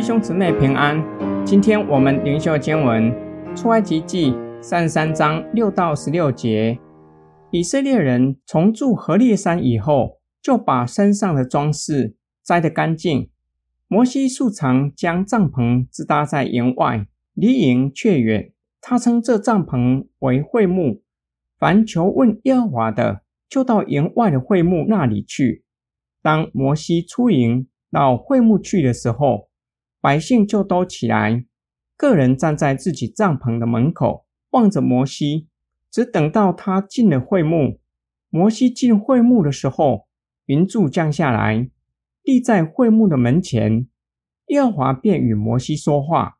弟兄姊妹平安，今天我们灵修经文出埃及记三十三章六到十六节。以色列人从住何烈山以后，就把身上的装饰摘得干净。摩西素常将帐篷支搭在营外，离营却远。他称这帐篷为会幕。凡求问耶和华的，就到营外的会幕那里去。当摩西出营到会幕去的时候，百姓就都起来，个人站在自己帐篷的门口，望着摩西，只等到他进了会幕。摩西进会幕的时候，云柱降下来，立在会幕的门前。耶和华便与摩西说话。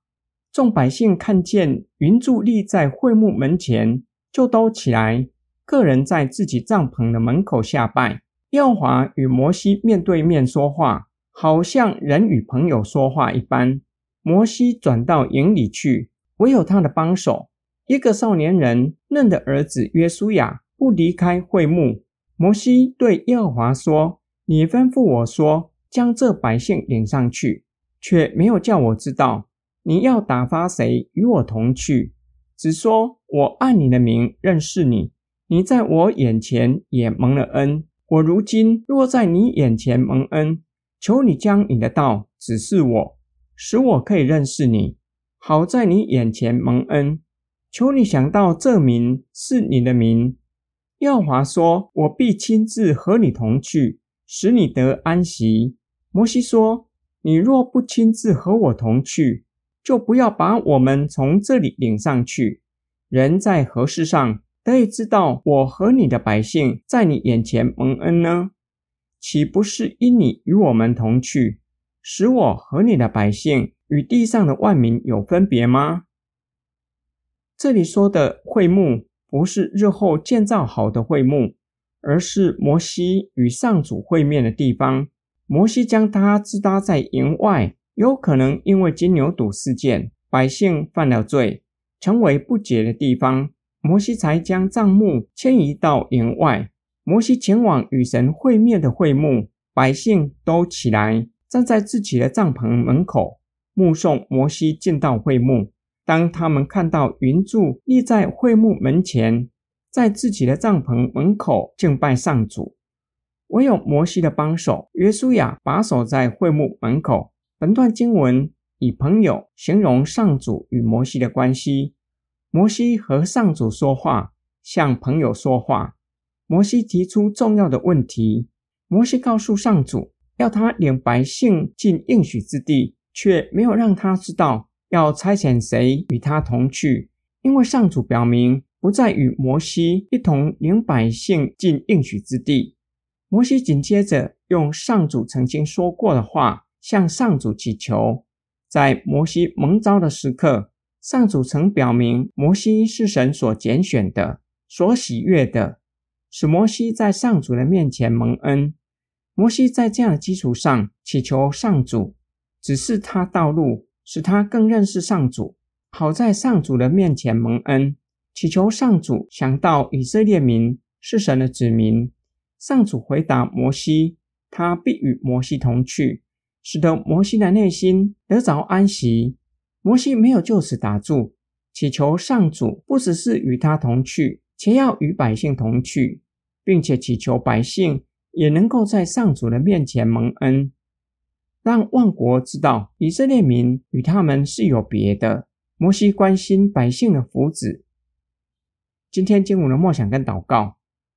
众百姓看见云柱立在会幕门前，就都起来，个人在自己帐篷的门口下拜。耶和华与摩西面对面说话。好像人与朋友说话一般。摩西转到营里去，唯有他的帮手，一个少年人嫩的儿子约书亚不离开会幕。摩西对耶和华说：“你吩咐我说，将这百姓领上去，却没有叫我知道你要打发谁与我同去，只说我按你的名认识你，你在我眼前也蒙了恩。我如今若在你眼前蒙恩。”求你将你的道指示我，使我可以认识你，好在你眼前蒙恩。求你想到这名是你的名。耀华说：“我必亲自和你同去，使你得安息。”摩西说：“你若不亲自和我同去，就不要把我们从这里领上去。人在何事上得以知道我和你的百姓在你眼前蒙恩呢？”岂不是因你与我们同去，使我和你的百姓与地上的万民有分别吗？这里说的会幕，不是日后建造好的会幕，而是摩西与上主会面的地方。摩西将它支搭在营外，有可能因为金牛犊事件，百姓犯了罪，成为不洁的地方，摩西才将帐幕迁移到营外。摩西前往与神会面的会幕，百姓都起来，站在自己的帐篷门口，目送摩西进到会幕。当他们看到云柱立在会幕门前，在自己的帐篷门口敬拜上主，唯有摩西的帮手约书亚把守在会幕门口。本段经文以朋友形容上主与摩西的关系，摩西和上主说话，向朋友说话。摩西提出重要的问题。摩西告诉上主，要他领百姓进应许之地，却没有让他知道要差遣谁与他同去，因为上主表明不再与摩西一同领百姓进应许之地。摩西紧接着用上主曾经说过的话向上主祈求。在摩西蒙召的时刻，上主曾表明摩西是神所拣选的，所喜悦的。使摩西在上主的面前蒙恩。摩西在这样的基础上祈求上主指示他道路，使他更认识上主，好在上主的面前蒙恩。祈求上主想到以色列民是神的子民。上主回答摩西，他必与摩西同去，使得摩西的内心得着安息。摩西没有就此打住，祈求上主不只是与他同去。且要与百姓同去，并且祈求百姓也能够在上主的面前蒙恩，让万国知道以色列民与他们是有别的。摩西关心百姓的福祉。今天经文的默想跟祷告，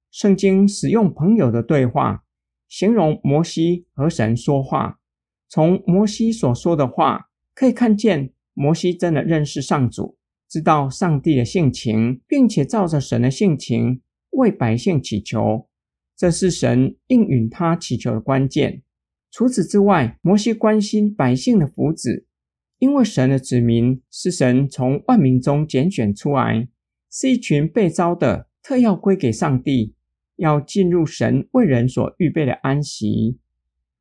圣经使用朋友的对话，形容摩西和神说话。从摩西所说的话，可以看见摩西真的认识上主。知道上帝的性情，并且照着神的性情为百姓祈求，这是神应允他祈求的关键。除此之外，摩西关心百姓的福祉，因为神的子民是神从万民中拣选出来，是一群被召的，特要归给上帝，要进入神为人所预备的安息。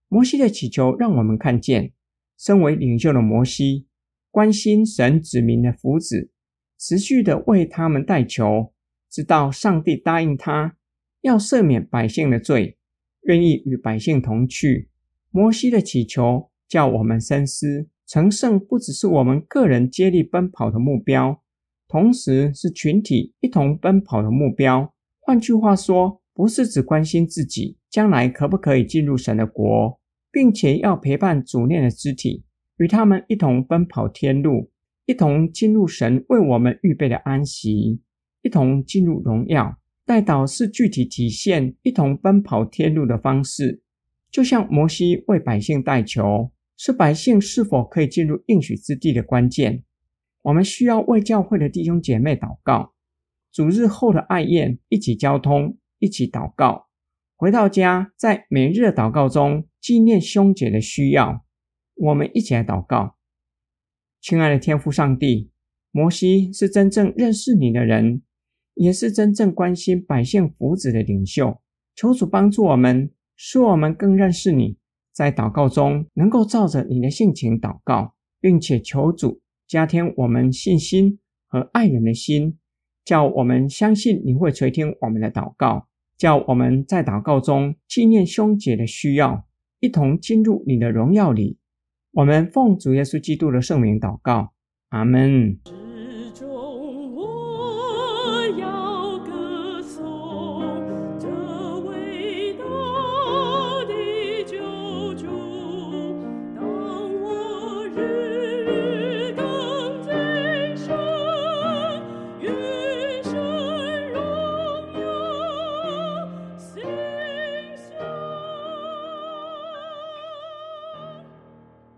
摩西的祈求让我们看见，身为领袖的摩西关心神子民的福祉。持续的为他们代求，直到上帝答应他要赦免百姓的罪，愿意与百姓同去。摩西的祈求叫我们深思，成圣不只是我们个人接力奔跑的目标，同时是群体一同奔跑的目标。换句话说，不是只关心自己将来可不可以进入神的国，并且要陪伴主念的肢体，与他们一同奔跑天路，一同进入神为我们预备的安息，一同进入荣耀。代祷是具体体现一同奔跑天路的方式。就像摩西为百姓代求，是百姓是否可以进入应许之地的关键。我们需要为教会的弟兄姐妹祷告，主日后的爱宴一起交通，一起祷告。回到家，在每日的祷告中纪念兄姐的需要。我们一起来祷告，亲爱的天父上帝，摩西是真正认识你的人，也是真正关心百姓福祉的领袖。求主帮助我们。使我们更认识你，在祷告中能够照着你的性情祷告，并且求主加添我们信心和爱人的心，叫我们相信你会垂听我们的祷告，叫我们在祷告中纪念兄姐的需要，一同进入你的荣耀里。我们奉主耶稣基督的圣名祷告，阿门。